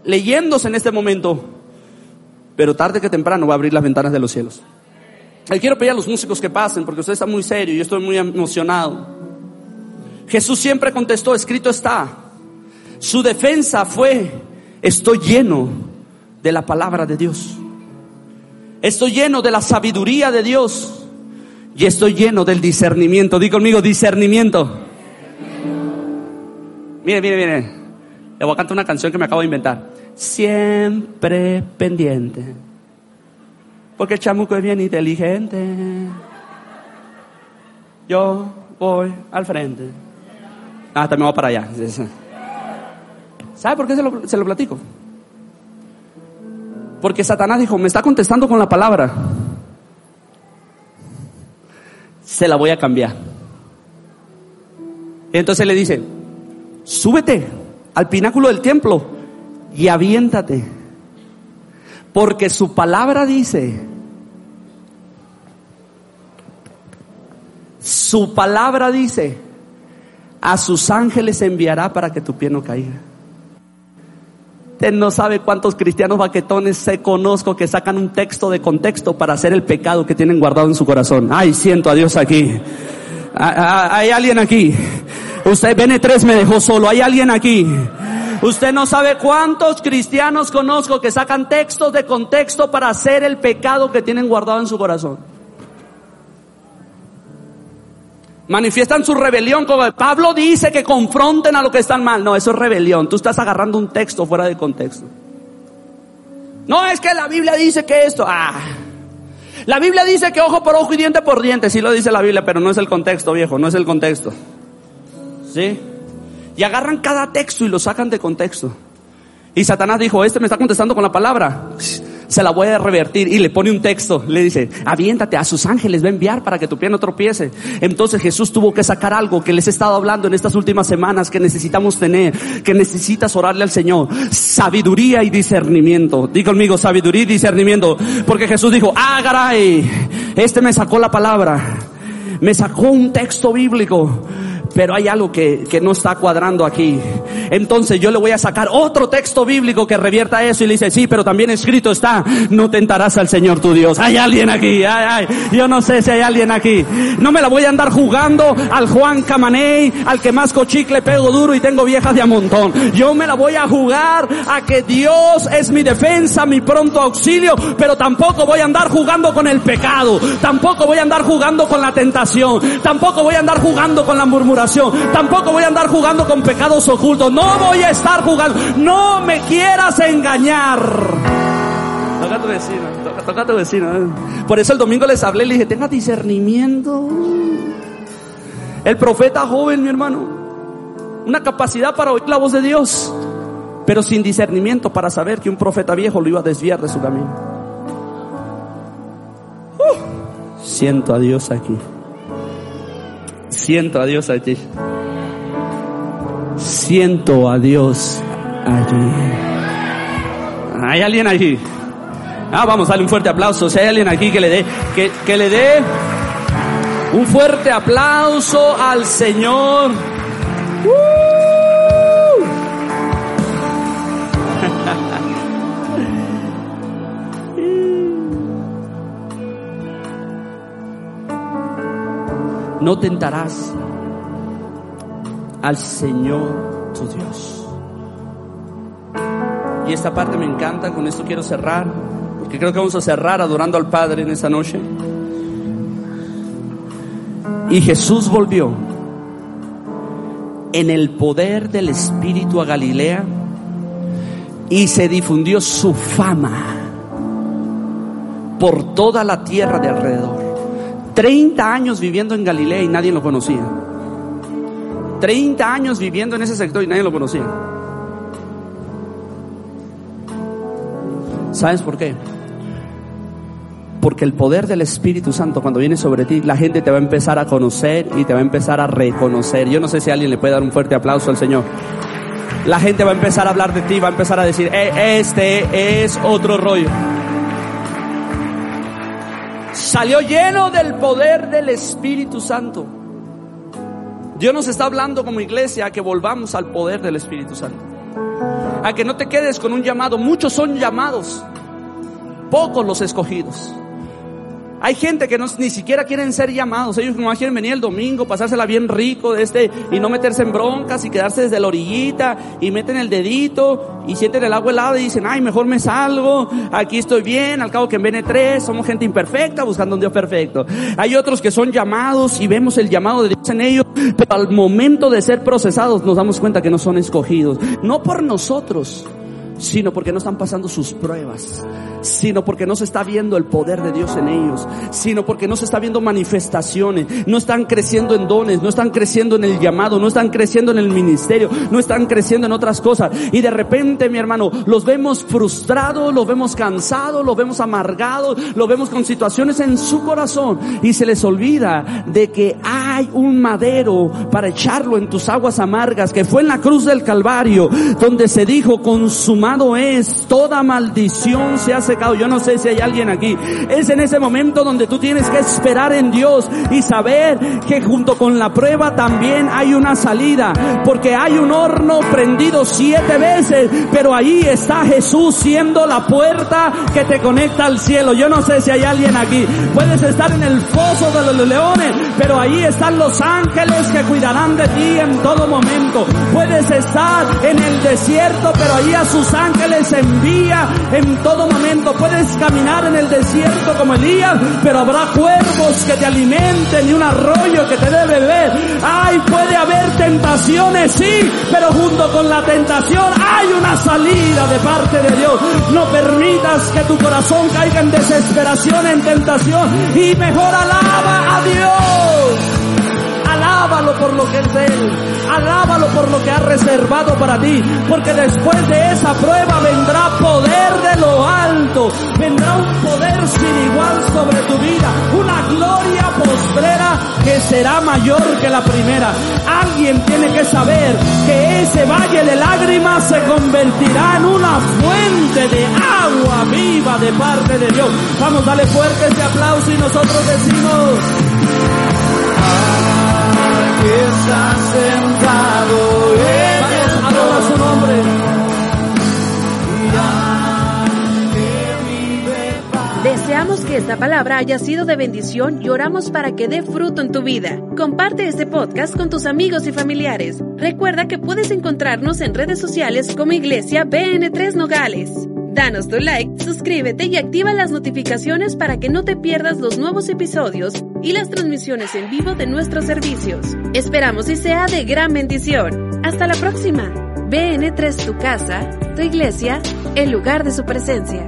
leyéndose en este momento. Pero tarde que temprano va a abrir las ventanas de los cielos. Y quiero pedir a los músicos que pasen porque usted está muy serio y yo estoy muy emocionado. Jesús siempre contestó, escrito está. Su defensa fue, estoy lleno de la palabra de Dios. Estoy lleno de la sabiduría de Dios. Y estoy lleno del discernimiento. Di conmigo, discernimiento. Mire, mire, mire. Le voy a cantar una canción que me acabo de inventar. Siempre pendiente porque el chamuco es bien inteligente. Yo voy al frente. Ah, también voy para allá. ¿Sabe por qué se lo, se lo platico? Porque Satanás dijo, me está contestando con la palabra. Se la voy a cambiar. entonces le dice, súbete al pináculo del templo y aviéntate. Porque su palabra dice Su palabra dice, a sus ángeles enviará para que tu pie no caiga. Usted no sabe cuántos cristianos baquetones se conozco que sacan un texto de contexto para hacer el pecado que tienen guardado en su corazón. Ay, siento a Dios aquí. Hay alguien aquí. Usted, BN3 me dejó solo. Hay alguien aquí. Usted no sabe cuántos cristianos conozco que sacan textos de contexto para hacer el pecado que tienen guardado en su corazón. Manifiestan su rebelión. Como Pablo dice que confronten a lo que están mal. No, eso es rebelión. Tú estás agarrando un texto fuera de contexto. No, es que la Biblia dice que esto. Ah. La Biblia dice que ojo por ojo y diente por diente. Sí lo dice la Biblia, pero no es el contexto, viejo. No es el contexto. ¿Sí? Y agarran cada texto y lo sacan de contexto. Y Satanás dijo, este me está contestando con la palabra se la voy a revertir y le pone un texto, le dice, aviéntate, a sus ángeles va a enviar para que tu pie no tropiece. Entonces Jesús tuvo que sacar algo que les he estado hablando en estas últimas semanas que necesitamos tener, que necesitas orarle al Señor, sabiduría y discernimiento. Di conmigo, sabiduría y discernimiento, porque Jesús dijo, ah, caray, este me sacó la palabra, me sacó un texto bíblico pero hay algo que, que, no está cuadrando aquí. Entonces yo le voy a sacar otro texto bíblico que revierta eso y le dice, sí, pero también escrito está, no tentarás al Señor tu Dios. Hay alguien aquí, ay, ay, yo no sé si hay alguien aquí. No me la voy a andar jugando al Juan Camaney, al que más cochicle pego duro y tengo viejas de a montón. Yo me la voy a jugar a que Dios es mi defensa, mi pronto auxilio, pero tampoco voy a andar jugando con el pecado, tampoco voy a andar jugando con la tentación, tampoco voy a andar jugando con la murmuración Tampoco voy a andar jugando con pecados ocultos. No voy a estar jugando. No me quieras engañar. Toca tu vecino, toca, tu vecino. ¿eh? Por eso el domingo les hablé y le dije, tenga discernimiento. El profeta joven, mi hermano, una capacidad para oír la voz de Dios, pero sin discernimiento para saber que un profeta viejo lo iba a desviar de su camino. Uh, siento a Dios aquí. Siento a Dios allí. Siento a Dios allí. Hay alguien allí. Ah, vamos, dale un fuerte aplauso. Si hay alguien aquí que le dé, que, que le dé un fuerte aplauso al Señor. No tentarás al Señor tu Dios. Y esta parte me encanta, con esto quiero cerrar, porque creo que vamos a cerrar adorando al Padre en esta noche. Y Jesús volvió en el poder del Espíritu a Galilea y se difundió su fama por toda la tierra de alrededor. 30 años viviendo en Galilea y nadie lo conocía. 30 años viviendo en ese sector y nadie lo conocía. ¿Sabes por qué? Porque el poder del Espíritu Santo cuando viene sobre ti, la gente te va a empezar a conocer y te va a empezar a reconocer. Yo no sé si alguien le puede dar un fuerte aplauso al Señor. La gente va a empezar a hablar de ti, va a empezar a decir, "Eh, este es otro rollo. Salió lleno del poder del Espíritu Santo. Dios nos está hablando como iglesia a que volvamos al poder del Espíritu Santo. A que no te quedes con un llamado. Muchos son llamados, pocos los escogidos. Hay gente que no, ni siquiera quieren ser llamados. Ellos no quieren venir el domingo, pasársela bien rico de este, y no meterse en broncas y quedarse desde la orillita y meten el dedito y sienten el agua helada y dicen, ay, mejor me salgo, aquí estoy bien, al cabo que en BN3 somos gente imperfecta buscando un Dios perfecto. Hay otros que son llamados y vemos el llamado de Dios en ellos, pero al momento de ser procesados nos damos cuenta que no son escogidos. No por nosotros, sino porque no están pasando sus pruebas, sino porque no se está viendo el poder de Dios en ellos, sino porque no se está viendo manifestaciones, no están creciendo en dones, no están creciendo en el llamado, no están creciendo en el ministerio, no están creciendo en otras cosas. Y de repente, mi hermano, los vemos frustrados, los vemos cansados, los vemos amargados, los vemos con situaciones en su corazón y se les olvida de que hay un madero para echarlo en tus aguas amargas, que fue en la cruz del Calvario, donde se dijo, consumado es, toda maldición se ha Yo no sé si hay alguien aquí. Es en ese momento donde tú tienes que esperar en Dios y saber que junto con la prueba también hay una salida, porque hay un horno prendido siete veces, pero ahí está Jesús siendo la puerta que te conecta al cielo. Yo no sé si hay alguien aquí. Puedes estar en el foso de los leones, pero ahí están los ángeles que cuidarán de ti en todo momento. Puedes estar en el desierto, pero ahí a sus ángeles envía en todo momento. Puedes caminar en el desierto como Elías, pero habrá cuervos que te alimenten y un arroyo que te dé beber. Ay, puede haber tentaciones, sí, pero junto con la tentación hay una salida de parte de Dios. No permitas que tu corazón caiga en desesperación, en tentación y mejor alaba a Dios. Alábalo por lo que es Él. Alábalo por lo que ha reservado para ti. Porque después de esa prueba vendrá poder de lo alto. Vendrá un poder sin igual sobre tu vida. Una gloria postrera que será mayor que la primera. Alguien tiene que saber que ese valle de lágrimas se convertirá en una fuente de agua viva de parte de Dios. Vamos, dale fuerte ese aplauso y nosotros decimos Deseamos que esta palabra haya sido de bendición y oramos para que dé fruto en tu vida. Comparte este podcast con tus amigos y familiares. Recuerda que puedes encontrarnos en redes sociales como Iglesia BN3 Nogales. Danos tu like, suscríbete y activa las notificaciones para que no te pierdas los nuevos episodios y las transmisiones en vivo de nuestros servicios. Esperamos y sea de gran bendición. Hasta la próxima. BN3 tu casa, tu iglesia, el lugar de su presencia.